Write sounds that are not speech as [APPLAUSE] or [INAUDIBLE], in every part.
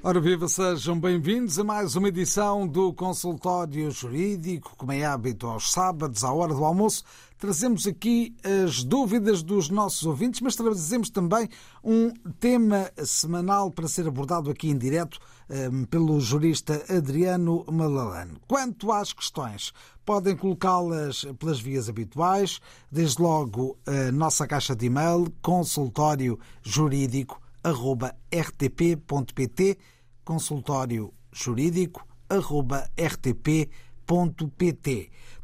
Ora viva, sejam bem-vindos a mais uma edição do Consultório Jurídico, como é hábito aos sábados, à hora do almoço. Trazemos aqui as dúvidas dos nossos ouvintes, mas trazemos também um tema semanal para ser abordado aqui em direto um, pelo jurista Adriano Malalano. Quanto às questões, podem colocá-las pelas vias habituais, desde logo a nossa caixa de e-mail consultório jurídico rtp.pt, consultório jurídico rtp.pt.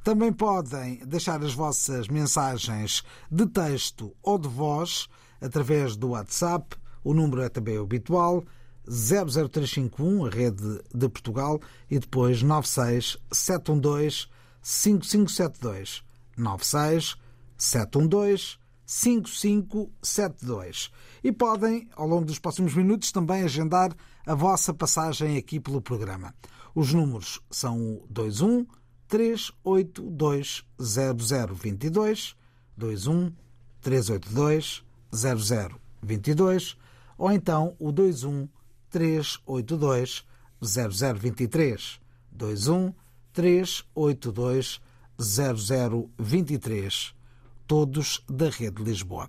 Também podem deixar as vossas mensagens de texto ou de voz através do WhatsApp. O número é também habitual. 00351, a rede de Portugal, e depois 96 712 5572. 96 712 5572. E podem, ao longo dos próximos minutos, também agendar a vossa passagem aqui pelo programa. Os números são o 21 382 0022, 21 382 0022 ou então o 21 382 0023, 21 382 0023 todos da Rede Lisboa.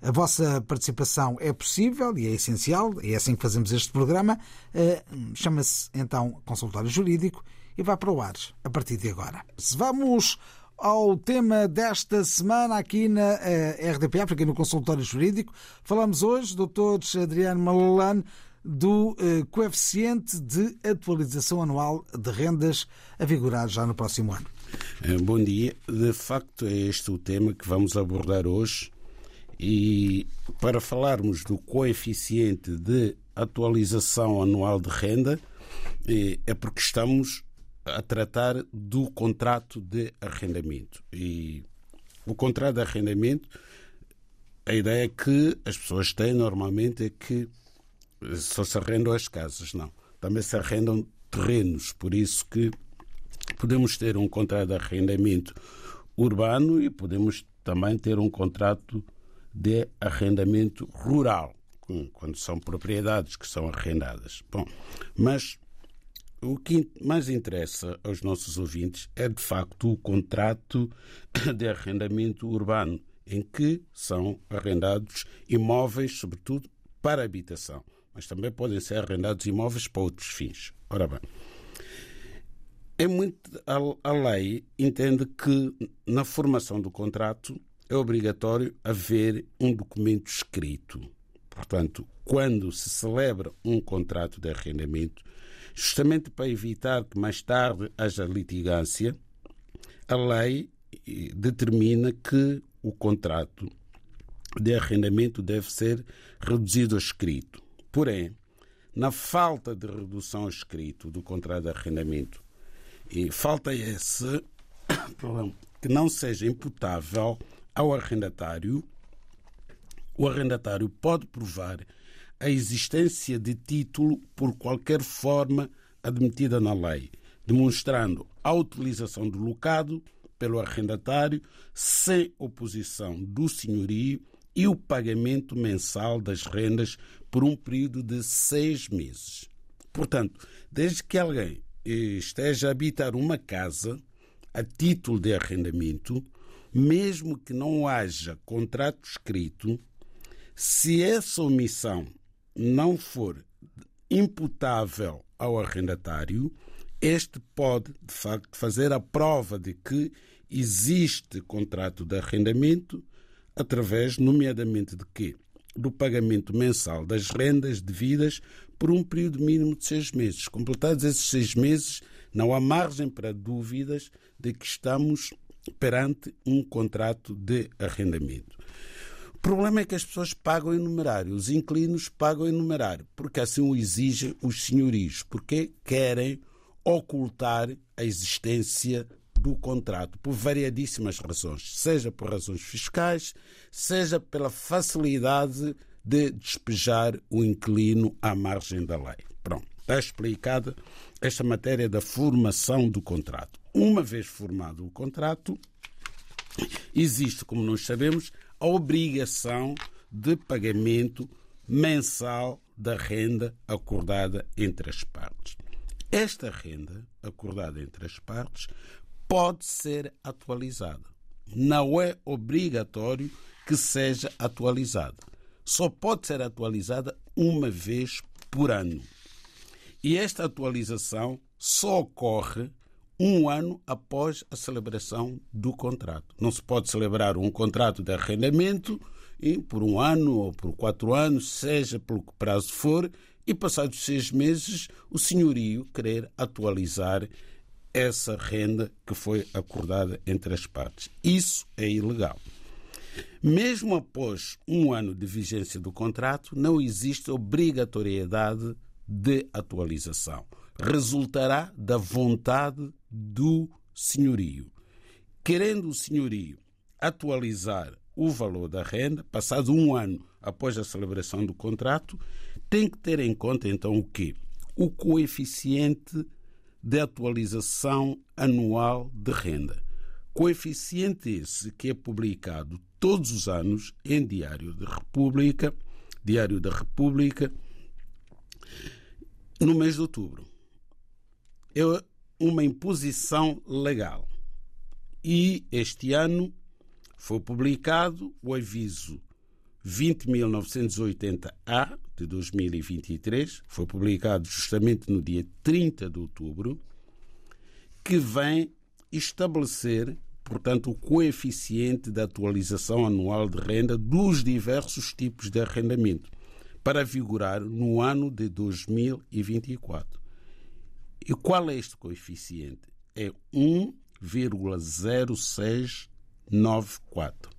A vossa participação é possível e é essencial, é assim que fazemos este programa. Chama-se então Consultório Jurídico e vai para o ar a partir de agora. Vamos ao tema desta semana aqui na RDP África, no Consultório Jurídico. Falamos hoje, doutor Adriano Malalane, do coeficiente de atualização anual de rendas a vigorar já no próximo ano. Bom dia. De facto, é este o tema que vamos abordar hoje. E para falarmos do coeficiente de atualização anual de renda, é porque estamos a tratar do contrato de arrendamento. E o contrato de arrendamento, a ideia que as pessoas têm normalmente é que só se arrendam as casas. Não. Também se arrendam terrenos. Por isso que podemos ter um contrato de arrendamento urbano e podemos também ter um contrato de arrendamento rural, quando são propriedades que são arrendadas. Bom, mas o que mais interessa aos nossos ouvintes é de facto o contrato [COUGHS] de arrendamento urbano, em que são arrendados imóveis, sobretudo para habitação, mas também podem ser arrendados imóveis para outros fins. Ora bem, é muito a, a lei entende que na formação do contrato é obrigatório haver um documento escrito. Portanto, quando se celebra um contrato de arrendamento, justamente para evitar que mais tarde haja litigância, a lei determina que o contrato de arrendamento deve ser reduzido a escrito. Porém, na falta de redução a escrito do contrato de arrendamento, e falta esse [COUGHS] que não seja imputável ao arrendatário, o arrendatário pode provar a existência de título por qualquer forma admitida na lei, demonstrando a utilização do locado pelo arrendatário sem oposição do senhorio e o pagamento mensal das rendas por um período de seis meses. Portanto, desde que alguém esteja a habitar uma casa a título de arrendamento, mesmo que não haja contrato escrito, se essa omissão não for imputável ao arrendatário, este pode, de facto, fazer a prova de que existe contrato de arrendamento através, nomeadamente, de quê? Do pagamento mensal das rendas devidas por um período mínimo de seis meses. Completados esses seis meses, não há margem para dúvidas de que estamos perante um contrato de arrendamento. O problema é que as pessoas pagam em numerário, os inquilinos pagam em numerário, porque assim o exigem os senhorios, porque querem ocultar a existência do contrato por variadíssimas razões, seja por razões fiscais, seja pela facilidade de despejar o inquilino à margem da lei. Pronto. está explicada esta matéria da formação do contrato. Uma vez formado o contrato, existe, como nós sabemos, a obrigação de pagamento mensal da renda acordada entre as partes. Esta renda acordada entre as partes pode ser atualizada. Não é obrigatório que seja atualizada. Só pode ser atualizada uma vez por ano. E esta atualização só ocorre um ano após a celebração do contrato. Não se pode celebrar um contrato de arrendamento por um ano ou por quatro anos, seja pelo que prazo for, e passados seis meses o senhorio querer atualizar essa renda que foi acordada entre as partes. Isso é ilegal. Mesmo após um ano de vigência do contrato, não existe obrigatoriedade de atualização. Resultará da vontade do senhorio. Querendo o senhorio atualizar o valor da renda, passado um ano após a celebração do contrato, tem que ter em conta então o quê? O coeficiente de atualização anual de renda. Coeficiente esse que é publicado todos os anos em Diário da República, Diário da República, no mês de outubro. É uma imposição legal. E este ano foi publicado o aviso 20.980-A de 2023, foi publicado justamente no dia 30 de outubro, que vem estabelecer, portanto, o coeficiente de atualização anual de renda dos diversos tipos de arrendamento, para vigorar no ano de 2024. E qual é este coeficiente? É 1,0694.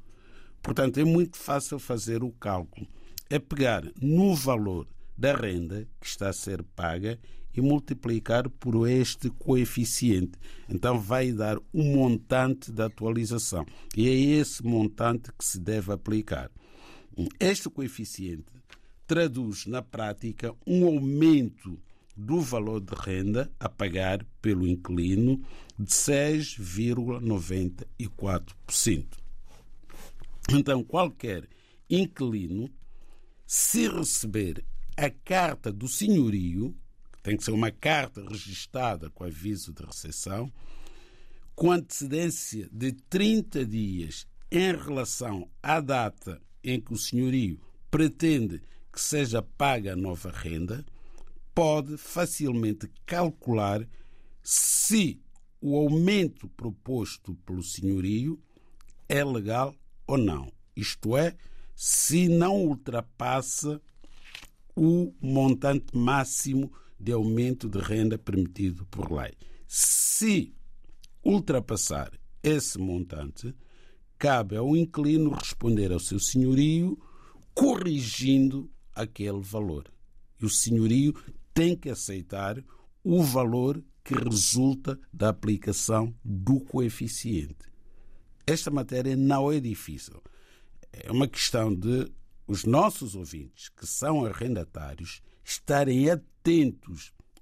Portanto, é muito fácil fazer o cálculo. É pegar no valor da renda que está a ser paga e multiplicar por este coeficiente. Então vai dar o um montante da atualização. E é esse montante que se deve aplicar. Este coeficiente traduz na prática um aumento do valor de renda a pagar pelo inquilino de 6,94%. Então, qualquer inquilino, se receber a carta do senhorio, tem que ser uma carta registada com aviso de recepção, com antecedência de 30 dias em relação à data em que o senhorio pretende que seja paga a nova renda, pode facilmente calcular se o aumento proposto pelo senhorio é legal ou não. Isto é, se não ultrapassa o montante máximo de aumento de renda permitido por lei. Se ultrapassar esse montante, cabe ao inquilino responder ao seu senhorio corrigindo aquele valor. E o senhorio tem que aceitar o valor que resulta da aplicação do coeficiente. Esta matéria não é difícil. É uma questão de os nossos ouvintes, que são arrendatários, estarem atentos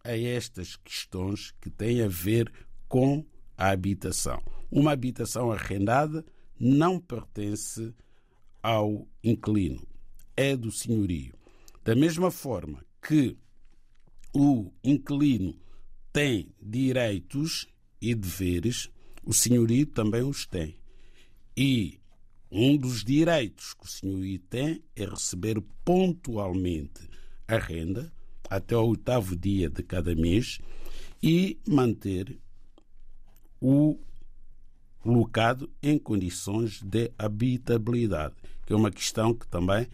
a estas questões que têm a ver com a habitação. Uma habitação arrendada não pertence ao inquilino, é do senhorio. Da mesma forma que o inquilino tem direitos e deveres, o senhorio também os tem. E um dos direitos que o senhorio tem é receber pontualmente a renda até o oitavo dia de cada mês e manter o locado em condições de habitabilidade, que é uma questão que também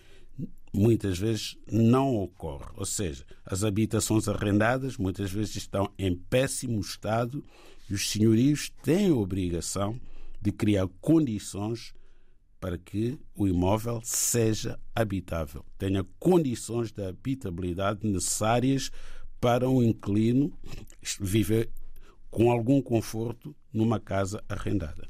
muitas vezes não ocorre. Ou seja, as habitações arrendadas muitas vezes estão em péssimo estado e os senhorios têm a obrigação de criar condições para que o imóvel seja habitável, tenha condições de habitabilidade necessárias para um inquilino viver com algum conforto numa casa arrendada.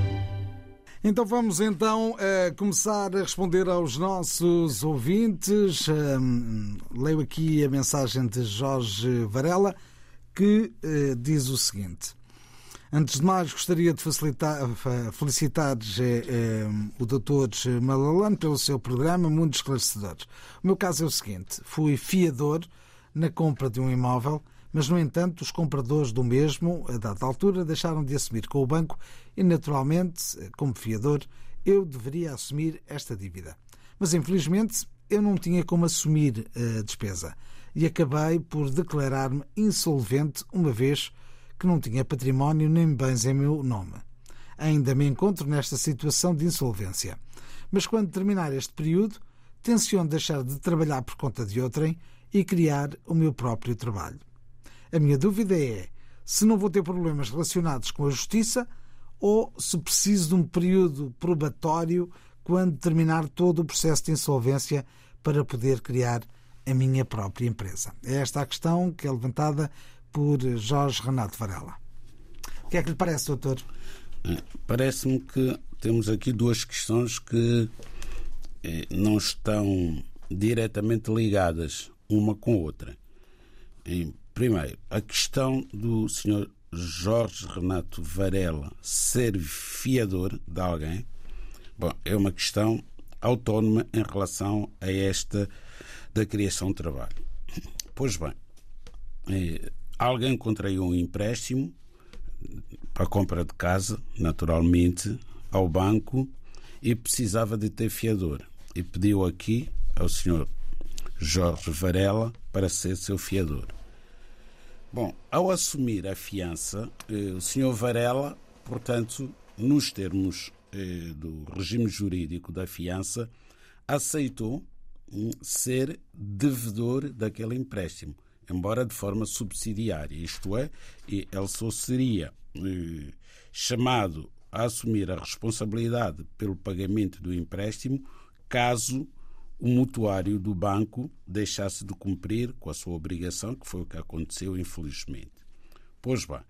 Então vamos então uh, começar a responder aos nossos ouvintes. Uh, leio aqui a mensagem de Jorge Varela que uh, diz o seguinte. Antes de mais, gostaria de felicitar o Dr. Malalane pelo seu programa, muito esclarecedor. O meu caso é o seguinte: fui fiador na compra de um imóvel, mas, no entanto, os compradores do mesmo, a dada altura, deixaram de assumir com o banco e, naturalmente, como fiador, eu deveria assumir esta dívida. Mas, infelizmente, eu não tinha como assumir a despesa e acabei por declarar-me insolvente uma vez que não tinha património nem bens em meu nome. Ainda me encontro nesta situação de insolvência. Mas quando terminar este período, tenciono deixar de trabalhar por conta de outrem e criar o meu próprio trabalho. A minha dúvida é se não vou ter problemas relacionados com a justiça ou se preciso de um período probatório quando terminar todo o processo de insolvência para poder criar a minha própria empresa. É esta a questão que é levantada por Jorge Renato Varela. O que é que lhe parece, doutor? Parece-me que temos aqui duas questões que eh, não estão diretamente ligadas uma com a outra. Primeiro, a questão do Sr. Jorge Renato Varela ser fiador de alguém, bom, é uma questão autónoma em relação a esta da criação de trabalho. Pois bem, eh, alguém contraiu um empréstimo para a compra de casa, naturalmente, ao banco e precisava de ter fiador. E pediu aqui ao Sr. Jorge Varela para ser seu fiador. Bom, ao assumir a fiança, eh, o Sr. Varela, portanto, nos termos eh, do regime jurídico da fiança, aceitou ser devedor daquele empréstimo, embora de forma subsidiária, isto é, ele só seria eh, chamado a assumir a responsabilidade pelo pagamento do empréstimo caso o mutuário do banco deixasse de cumprir com a sua obrigação, que foi o que aconteceu, infelizmente. Pois bem,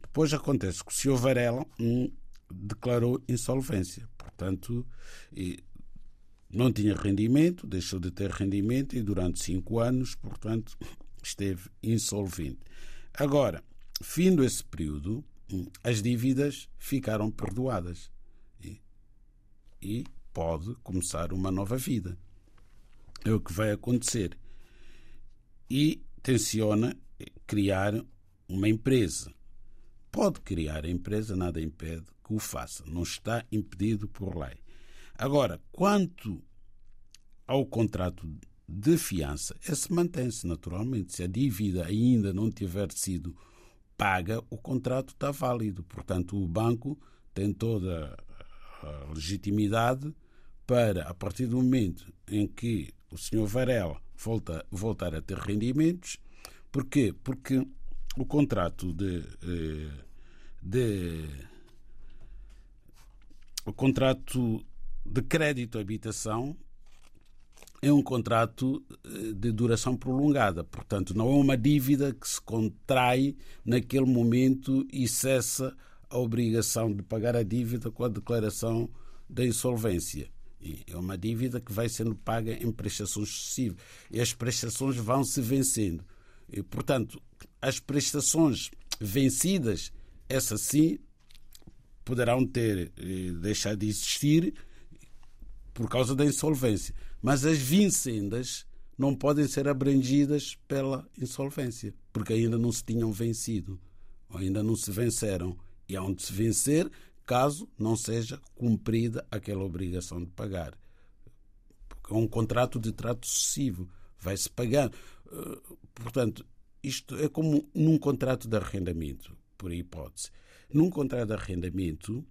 depois acontece que o Sr. Varela hum, declarou insolvência, portanto, não tinha rendimento, deixou de ter rendimento e durante cinco anos, portanto, [COUGHS] esteve insolvente. Agora, findo esse período, hum, as dívidas ficaram perdoadas e, e pode começar uma nova vida. É o que vai acontecer. E tenciona criar uma empresa. Pode criar a empresa, nada impede que o faça. Não está impedido por lei. Agora, quanto ao contrato de fiança, esse mantém-se naturalmente. Se a dívida ainda não tiver sido paga, o contrato está válido. Portanto, o banco tem toda a legitimidade para, a partir do momento em que o Sr. Varela volta, voltar a ter rendimentos, porquê? Porque o contrato de, eh, de o contrato de crédito habitação é um contrato eh, de duração prolongada, portanto, não é uma dívida que se contrai naquele momento e cessa a obrigação de pagar a dívida com a declaração da insolvência. É uma dívida que vai sendo paga em prestações sucessivas e as prestações vão se vencendo. E, portanto, as prestações vencidas, essas sim, poderão ter eh, deixado de existir por causa da insolvência. Mas as vincendas não podem ser abrangidas pela insolvência, porque ainda não se tinham vencido, ou ainda não se venceram. E onde se vencer caso não seja cumprida aquela obrigação de pagar. Porque é um contrato de trato sucessivo, vai-se pagando. Eh, portanto, isto é como num contrato de arrendamento, por hipótese. Num contrato de arrendamento,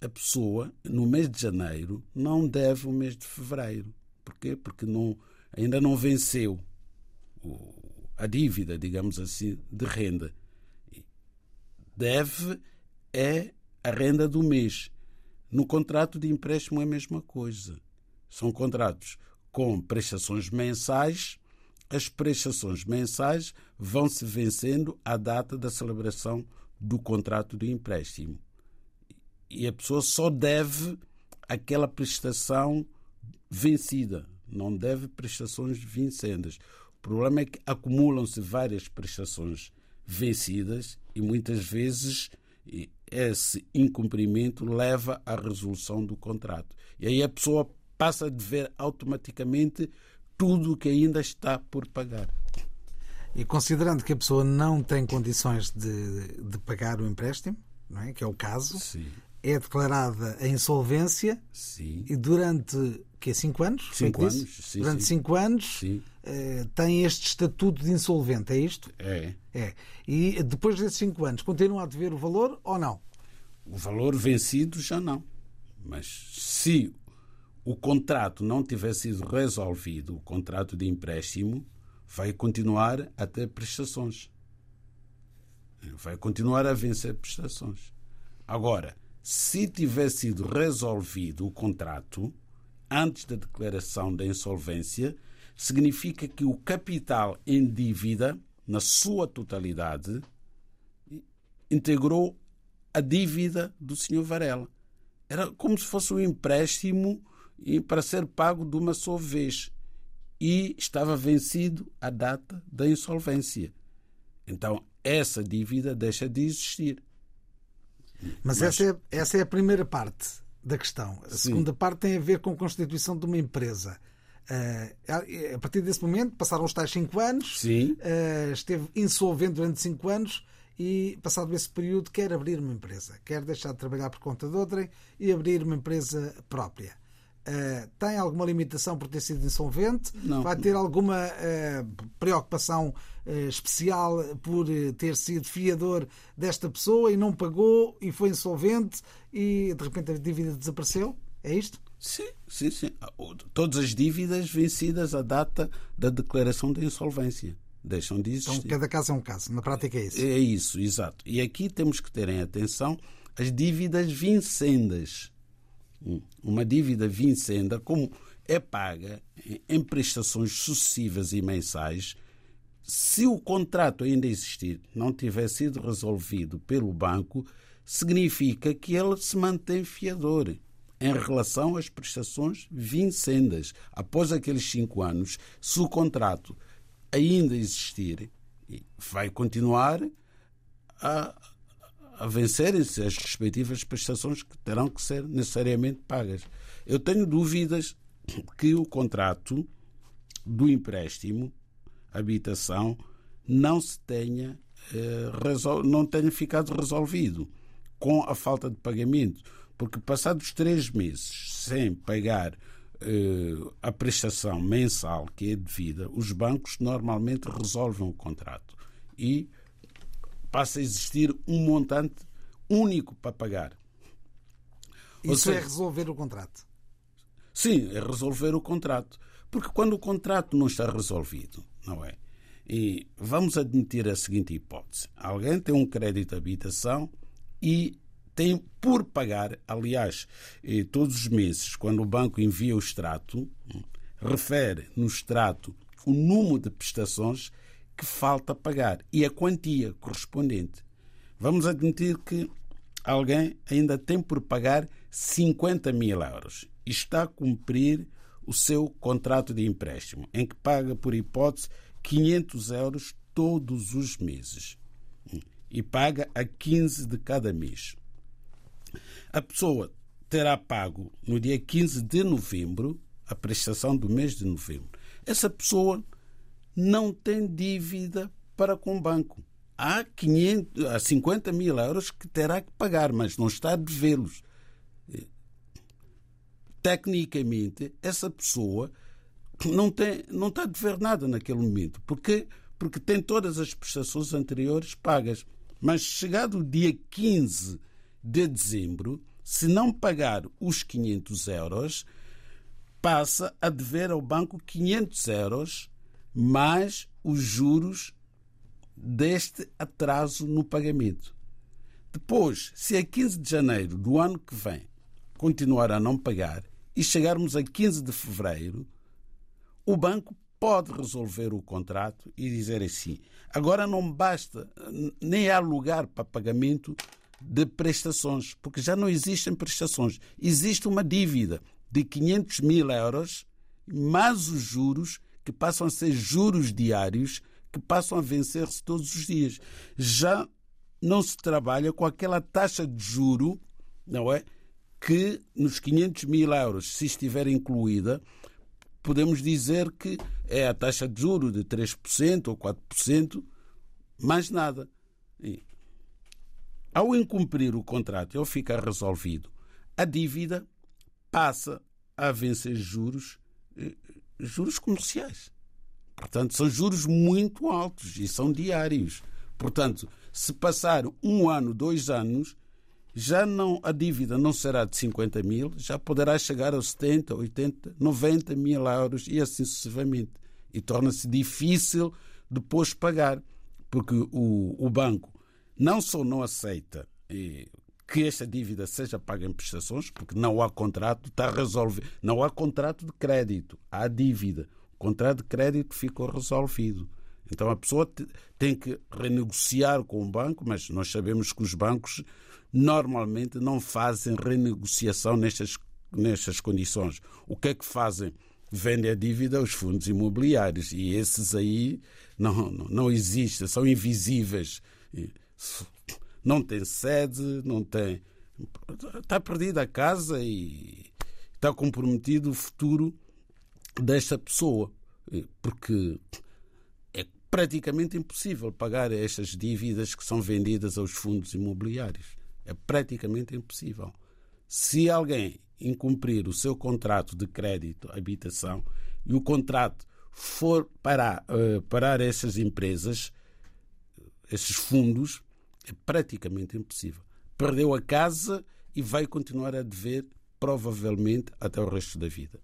a pessoa, no mês de janeiro, não deve o mês de fevereiro. Porquê? Porque não, ainda não venceu a dívida, digamos assim, de renda. deve é a renda do mês. No contrato de empréstimo é a mesma coisa. São contratos com prestações mensais. As prestações mensais vão se vencendo à data da celebração do contrato de empréstimo. E a pessoa só deve aquela prestação vencida, não deve prestações vincendas. O problema é que acumulam-se várias prestações vencidas e muitas vezes esse incumprimento leva à resolução do contrato. E aí a pessoa passa a dever automaticamente tudo o que ainda está por pagar. E considerando que a pessoa não tem condições de, de pagar o empréstimo, não é? que é o caso, Sim. é declarada a insolvência Sim. e durante que cinco anos? Cinco Feito anos, sim, durante sim. cinco anos Sim. eh, tem este estatuto de insolvente, é isto? É. É. E depois desses cinco anos continua a dever o valor ou não? O valor vencido já não. Mas se o contrato não tiver sido resolvido, o contrato de empréstimo, vai continuar a ter prestações. Vai continuar a vencer prestações. Agora, se tiver sido resolvido o contrato antes da declaração da insolvência, significa que o capital em dívida, na sua totalidade, integrou a dívida do Sr. Varela. Era como se fosse um empréstimo para ser pago de uma só vez. E estava vencido a data da insolvência. Então, essa dívida deixa de existir. Mas, Essa, é, essa é a primeira parte da questão. A Sim. segunda parte tem a ver com a constituição de uma empresa. Uh, a partir desse momento, passaram os tais cinco anos, Sim. uh, esteve insolvente durante cinco anos e, passado esse período, quer abrir uma empresa, quer deixar de trabalhar por conta de outrem e abrir uma empresa própria. Uh, tem alguma limitação por ter sido insolvente? Não. Vai ter alguma uh, preocupação uh, especial por ter sido fiador desta pessoa e não pagou e foi insolvente e de repente a dívida desapareceu? É isto? Sim, sim, sim. Todas as dívidas vencidas à data da declaração de insolvência deixam de existir. Então, cada caso é um caso. Na prática é isso. É isso, exato. E aqui temos que ter em atenção as dívidas vincendas. Uma dívida vincenda, como é paga em prestações sucessivas e mensais, se o contrato ainda existir, não tiver sido resolvido pelo banco, significa que ele se mantém fiador em relação às prestações vincendas. Após aqueles cinco anos, se o contrato ainda existir, vai continuar a, a vencerem-se as respectivas prestações que terão que ser necessariamente pagas. Eu tenho dúvidas que o contrato do empréstimo, habitação, não se tenha, eh, não tenha ficado resolvido com a falta de pagamento, porque passados três meses sem pagar eh, a prestação mensal que é devida, os bancos normalmente resolvem o contrato e passa a existir um montante único para pagar. Isso seja, é resolver o contrato. Sim, é resolver o contrato. Porque quando o contrato não está resolvido, não é? E vamos admitir a seguinte hipótese: alguém tem um crédito de habitação e tem por pagar, aliás, todos os meses, quando o banco envia o extrato, refere no extrato o número de prestações que falta pagar e a quantia correspondente. Vamos admitir que alguém ainda tem por pagar 50 mil euros e está a cumprir o seu contrato de empréstimo, em que paga, por hipótese, 500 euros todos os meses e paga a 15 de cada mês. A pessoa terá pago no dia 15 de novembro a prestação do mês de novembro. Essa pessoa não tem dívida para com o banco. Há, 500, há 50 mil euros que terá que pagar, mas não está a devê-los. Tecnicamente, essa pessoa não, tem, não está a dever nada naquele momento. Porquê? Porque tem todas as prestações anteriores pagas. Mas chegado o dia 15 de dezembro, se não pagar os 500 euros, passa a dever ao banco 500 euros mais os juros deste atraso no pagamento. Depois, se a 15 de janeiro do ano que vem continuar a não pagar e chegarmos a 15 de fevereiro, o banco pode resolver o contrato e dizer assim: agora não basta, nem há lugar para pagamento de prestações, porque já não existem prestações. Existe uma dívida de 500 mil euros, mais os juros, que passam a ser juros diários, que passam a vencer-se todos os dias. Já não se trabalha com aquela taxa de juro, não é? Que nos 500 mil euros, se estiver incluída, podemos dizer que é a taxa de juro de 3% ou 4%, mais nada. E, ao incumprir o contrato e ao ficar resolvido, a dívida passa a vencer juros, juros comerciais. Portanto, são juros muito altos e são diários. Portanto, se passar um ano, dois anos, já não a dívida não será de 50 mil, já poderá chegar aos 70, 80, 90 mil euros e assim sucessivamente. E torna-se difícil depois pagar, porque o, o banco não só não aceita que esta dívida seja paga em prestações, porque não há contrato, está resolvido. Não há contrato de crédito, há dívida. O contrato de crédito ficou resolvido. Então a pessoa tem que renegociar com o banco, mas nós sabemos que os bancos normalmente não fazem renegociação nestas, nestas condições. O que é que fazem? Vendem a dívida aos fundos imobiliários e esses aí não, não, não existem, são invisíveis não tem sede, não tem. Está perdida a casa e está comprometido o futuro desta pessoa. Porque é praticamente impossível pagar estas dívidas que são vendidas aos fundos imobiliários. É praticamente impossível. Se alguém incumprir o seu contrato de crédito, habitação, e o contrato for parar, uh, parar essas empresas, esses fundos, é praticamente impossível. Perdeu a casa e vai continuar a dever, provavelmente, até o resto da vida.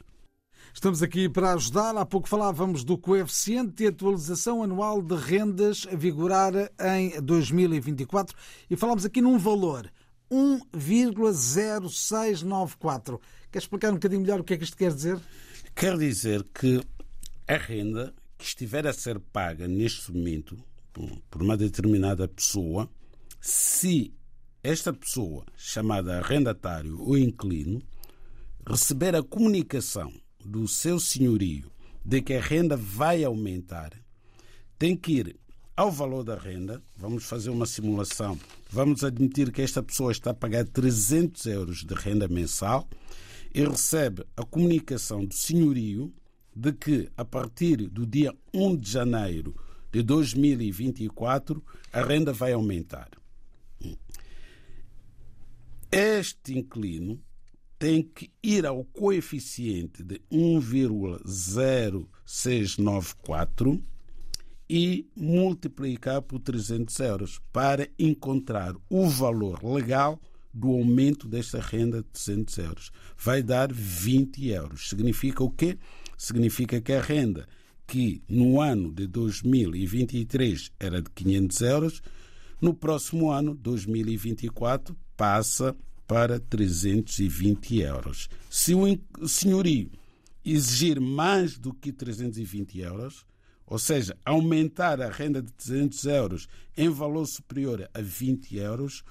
Estamos aqui para ajudar. Há pouco falávamos do coeficiente de atualização anual de rendas a vigorar em 2024 e falámos aqui num valor 1,0694. Quer explicar um bocadinho melhor o que é que isto quer dizer? Quer dizer que a renda que estiver a ser paga neste momento por uma determinada pessoa se esta pessoa, chamada arrendatário ou inquilino, receber a comunicação do seu senhorio de que a renda vai aumentar, tem que ir ao valor da renda. Vamos fazer uma simulação. Vamos admitir que esta pessoa está a pagar 300 euros de renda mensal e recebe a comunicação do senhorio de que, a partir do dia 1 de janeiro de 2024, a renda vai aumentar. Este inclino tem que ir ao coeficiente de 1,0694 e multiplicar por 300 euros para encontrar o valor legal do aumento desta renda de 300 euros. Vai dar 20 euros. Significa o quê? Significa que a renda que no ano de 2023 era de 500 euros, no próximo ano, 2024, passa para 320 euros. Se o senhorio exigir mais do que 320 euros, ou seja, aumentar a renda de 300 euros em valor superior a 20 euros,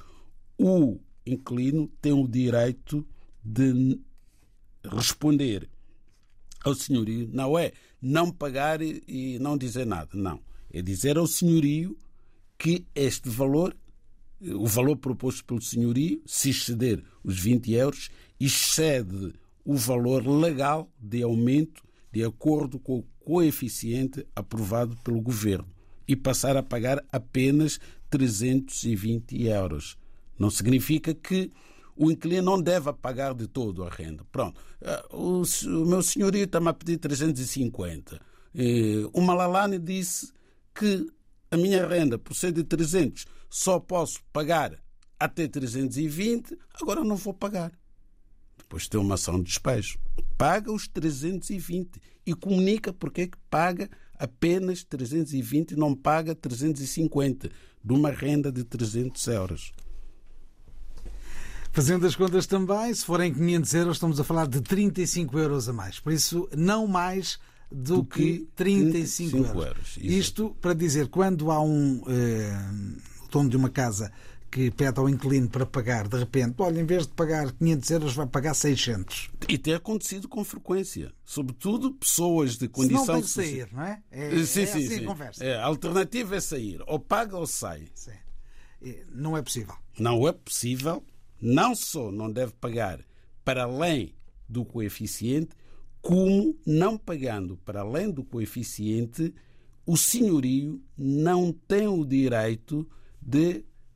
o inquilino tem o direito de responder ao senhorio. Não é não pagar e não dizer nada. Não. É dizer ao senhorio que este valor o valor proposto pelo senhorio, se exceder os 20 euros, excede o valor legal de aumento de acordo com o coeficiente aprovado pelo governo e passar a pagar apenas 320 euros. Não significa que o inquilino não deve pagar de todo a renda. Pronto, eh, o, meu senhorio está-me a pedir 350. O Malalane disse que a minha renda, por ser de 300, só posso pagar até 320, agora não vou pagar. Depois tem uma ação de despejo. Paga os 320 e comunica porque é que paga apenas 320 e não paga 350 de uma renda de 300 euros. Fazendo as contas também, se forem 500 euros, estamos a falar de 35 euros a mais. Por isso, não mais do, do que, que 35, 35 euros. euros. Isto para dizer, quando há um eh, dono de uma casa que pede ao inquilino para pagar, de repente, olha, em vez de pagar 500 euros, vai pagar 600. E tem acontecido com frequência. Sobretudo pessoas de condição... Se não tem que sair, não é? É, sim, é sim, assim sim. conversa. É, a alternativa é sair. Ou paga ou sai. Sim. Não é possível. Não é possível. Não só não deve pagar para além do coeficiente, como não pagando para além do coeficiente, o senhorio não tem o direito de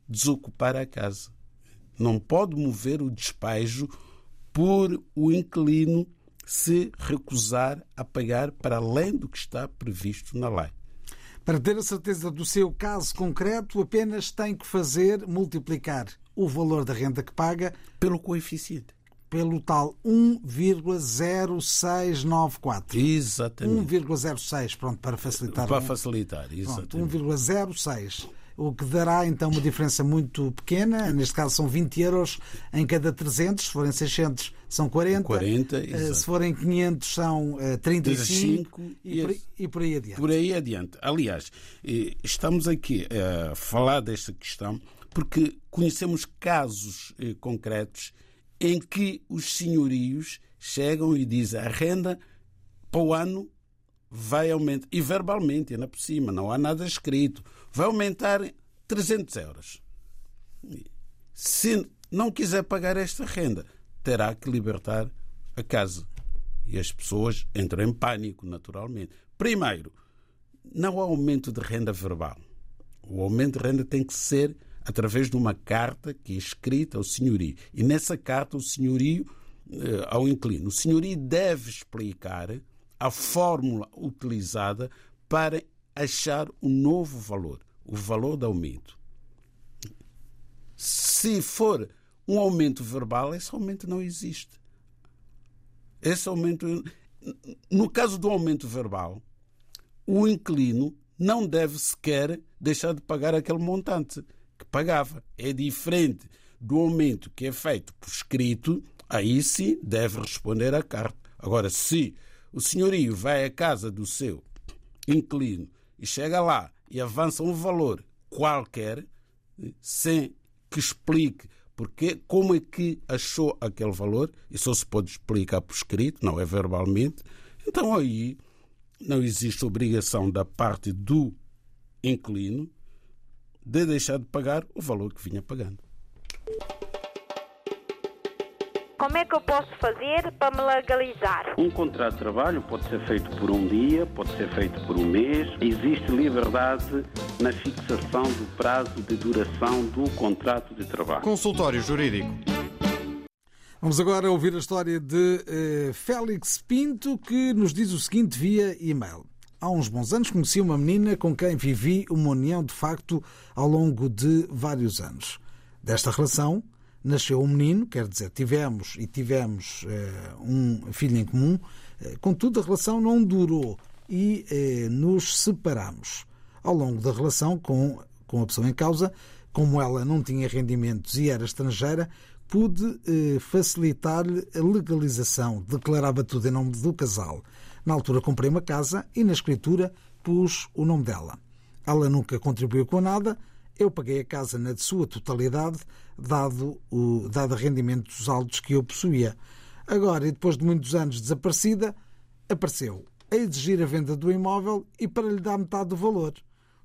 desocupar a casa. Não pode mover o despejo por o inquilino se recusar a pagar para além do que está previsto na lei. Para ter a certeza do seu caso concreto, apenas tem que fazer multiplicar o valor da renda que paga pelo coeficiente. Pelo tal 1,0694. Exatamente. 1,06, pronto, para facilitar. Para facilitar, exatamente. 1,06 o que dará então uma diferença muito pequena. Neste caso são 20 euros em cada 300, se forem 600 são 40, 40 uh, se forem 500 são uh, 35, 35 e, por, e por aí adiante. Por aí adiante. Aliás, estamos aqui a falar desta questão porque conhecemos casos eh, concretos em que os senhorios chegam e dizem a renda para o ano vai aumentar, e verbalmente, ainda por cima, não há nada escrito vai aumentar 300 euros. Se não quiser pagar esta renda, terá que libertar a casa. E as pessoas entram em pânico, naturalmente. Primeiro, não há aumento de renda verbal. O aumento de renda tem que ser através de uma carta que é escrita ao senhorio. E nessa carta, o senhorio, eh, ao inquilino, o senhorio deve explicar a fórmula utilizada para achar um novo valor o valor do aumento. Se for um aumento verbal, esse aumento não existe. Esse aumento. No caso do aumento verbal, o inquilino não deve sequer deixar de pagar aquele montante que pagava. É diferente do aumento que é feito por escrito, aí sim deve responder à carta. Agora, se o senhorio vai à casa do seu inquilino e chega lá e avança um valor qualquer sem que explique porque, como é que achou aquele valor, e só se pode explicar por escrito, não é verbalmente, então aí não existe obrigação da parte do inquilino de deixar de pagar o valor que vinha pagando. Como é que eu posso fazer para me legalizar? Um contrato de trabalho pode ser feito por um dia, pode ser feito por um mês. Existe liberdade na fixação do prazo de duração do contrato de trabalho. Consultório Jurídico. Vamos agora ouvir a história de uh, Félix Pinto, que nos diz o seguinte via e-mail. Há uns bons anos conheci uma menina com quem vivi uma união de facto ao longo de vários anos. Desta relação nasceu um menino, quer dizer, tivemos e tivemos uh, um filho em comum, uh, contudo a relação não durou e uh, nos separamos. Ao longo da relação com, com a pessoa em causa, como ela não tinha rendimentos e era estrangeira, pude facilitar-lhe a legalização, declarava tudo em nome do casal. Na altura comprei uma casa e na escritura pus o nome dela. Ela nunca contribuiu com nada, eu paguei a casa na sua totalidade, dado, o, dado rendimentos altos que eu possuía. Agora, e depois de muitos anos desaparecida, apareceu a exigir a venda do imóvel e para lhe dar metade do valor.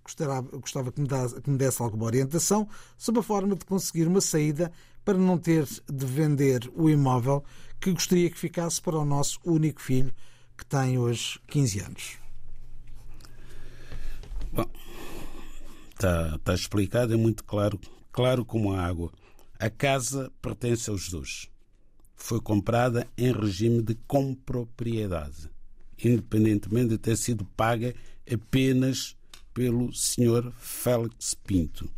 Gostava, gostava que, me desse, que me desse alguma orientação sobre a forma de conseguir uma saída para não ter de vender o imóvel que gostaria que ficasse para o nosso único filho, que tem hoje 15 anos. Está, está explicado, é muito claro, claro como a água. A casa pertence aos dois. Foi comprada em regime de compropriedade, independentemente de ter sido paga apenas pelo senhor Félix Pinto.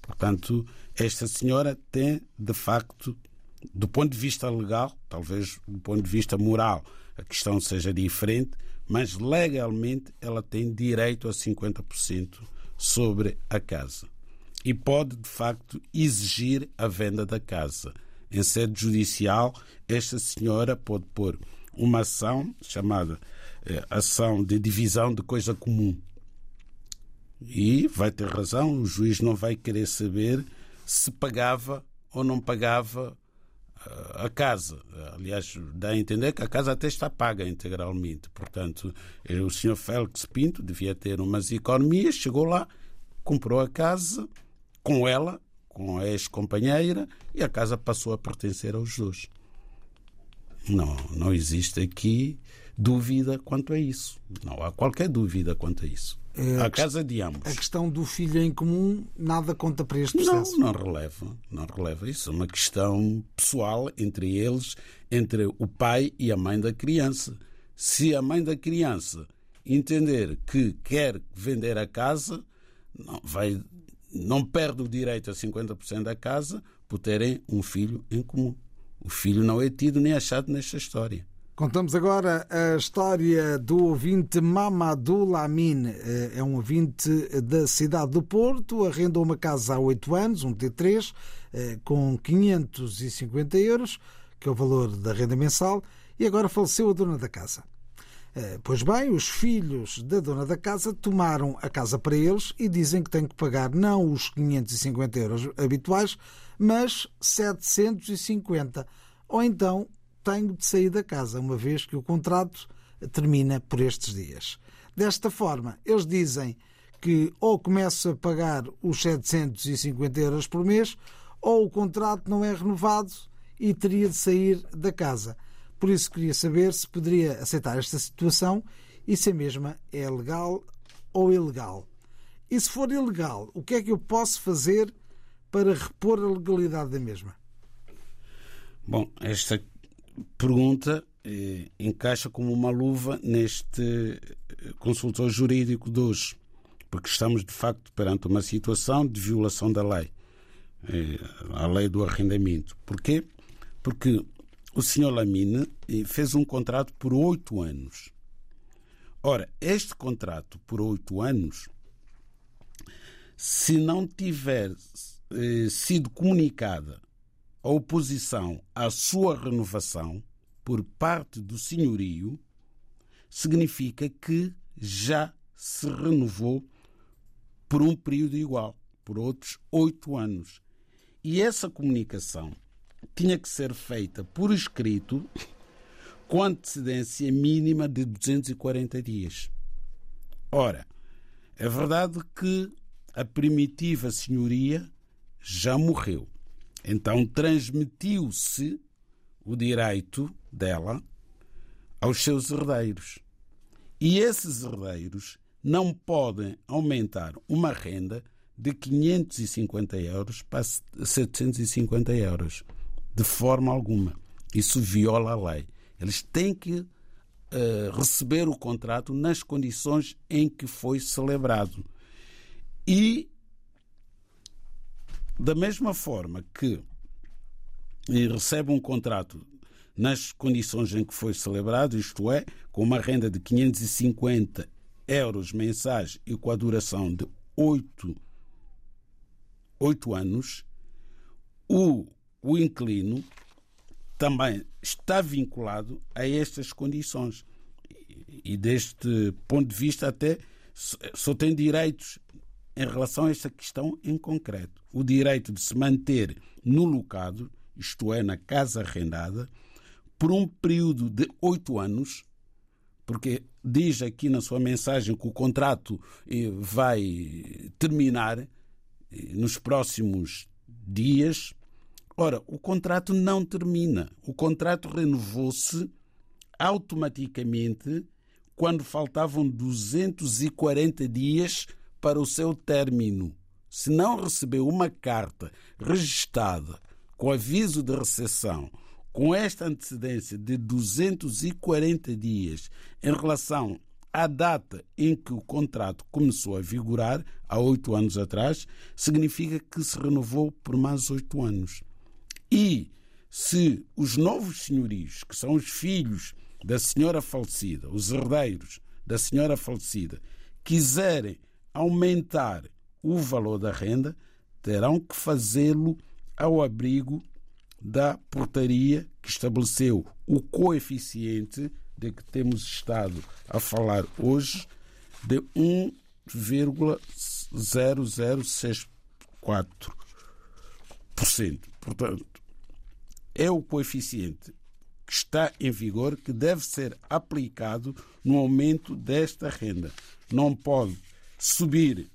Portanto, esta senhora tem, de facto, do ponto de vista legal, talvez do ponto de vista moral, a questão seja diferente, mas legalmente ela tem direito a 50% sobre a casa e pode, de facto, exigir a venda da casa. em sede judicial, esta senhora pode pôr uma ação chamada eh, ação de divisão de coisa comum. E vai ter razão, o juiz não vai querer saber se pagava ou não pagava a casa. Aliás, dá a entender que a casa até está paga integralmente. Portanto, eh, o senhor Félix Pinto devia ter umas economias, chegou lá, comprou a casa com ela, com a ex-companheira, e a casa passou a pertencer aos dois. Não, não existe aqui dúvida quanto a isso. Não há qualquer dúvida quanto a isso. É, a casa de ambos. A questão do filho em comum nada conta para este processo? Não, não releva. Não releva. Isso é uma questão pessoal entre eles, entre o pai e a mãe da criança. Se a mãe da criança entender que quer vender a casa, não, vai, não perde o direito a 50% da casa por terem um filho em comum. O filho não é tido nem achado nesta história. Contamos agora a história do ouvinte Mamadou Lamine. Eh, é um ouvinte da cidade do Porto, arrendou uma casa há oito anos, um T3, eh, com 550 euros, que é o valor da renda mensal, e agora faleceu a dona da casa. Eh, pois bem, os filhos da dona da casa tomaram a casa para eles e dizem que têm que pagar não os 550 euros habituais, mas 750. Ou então tenho de sair da casa, uma vez que o contrato termina por estes dias. Desta forma, eles dizem que ou começo a pagar os 750 euros por mês, ou o contrato não é renovado e teria de sair da casa. Por isso queria saber se poderia aceitar esta situação e se a mesma é legal ou ilegal. E se for ilegal, o que é que eu posso fazer para repor a legalidade da mesma? Bom, esta pergunta eh, encaixa como uma luva neste eh, consultor jurídico de hoje, porque estamos de facto perante uma situação de violação da lei, eh, a lei do arrendamento. Porquê? Porque o senhor Lamine eh, fez um contrato por oito anos. Ora, este contrato por oito anos, se não tiver eh, sido comunicada a oposição à sua renovação por parte do senhorio, significa que já se renovou por um período igual, por outros oito anos. E essa comunicação tinha que ser feita por escrito com antecedência mínima de 240 dias. Ora, é verdade que a primitiva senhoria já morreu. Então transmitiu-se o direito dela aos seus herdeiros. E esses herdeiros não podem aumentar uma renda de 550 euros para 750 euros, de forma alguma. Isso viola a lei. Eles têm que uh, receber o contrato nas condições em que foi celebrado. E da mesma forma que recebe um contrato nas condições em que foi celebrado, isto é, com uma renda de 550 euros mensais e com a duração de 8, 8 anos, o, o inquilino também está vinculado a estas condições. E deste ponto de vista, até só tem direitos em relação a esta questão em concreto. O direito de se manter no locado, isto é, na casa arrendada, por um período de oito anos, porque diz aqui na sua mensagem que o contrato eh, vai terminar eh, nos próximos dias. Ora, o contrato não termina. O contrato renovou-se automaticamente quando faltavam 240 dias para o seu término, se não recebeu uma carta registada com aviso de recepção com esta antecedência de 240 dias em relação à data em que o contrato começou a vigorar, há oito anos atrás, significa que se renovou por mais oito anos. E se os novos senhorios, que são os filhos da senhora falecida, os herdeiros da senhora falecida, quiserem aumentar o valor da renda, terão que fazê-lo ao abrigo da portaria que estabeleceu o coeficiente de que temos estado a falar hoje de 1,0064%. Portanto, é o coeficiente que está em vigor que deve ser aplicado no aumento desta renda. Não pode subir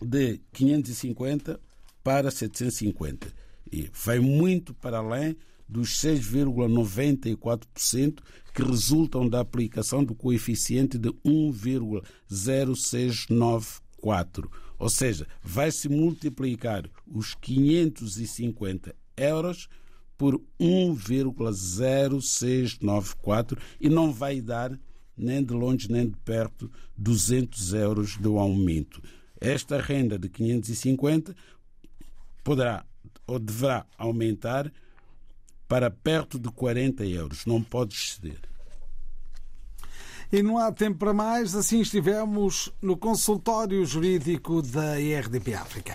de 550 para 750 e vai muito para além dos 6,94% que resultam da aplicação do coeficiente de 1,0694. Ou seja, vai-se multiplicar os 550 euros por 1,0694 e não vai dar nem de longe nem de perto 200 euros do aumento. Esta renda de 550 poderá ou deverá aumentar para perto de 40 euros. Não pode exceder. E não há tempo para mais, assim estivemos no consultório jurídico da IRDP África.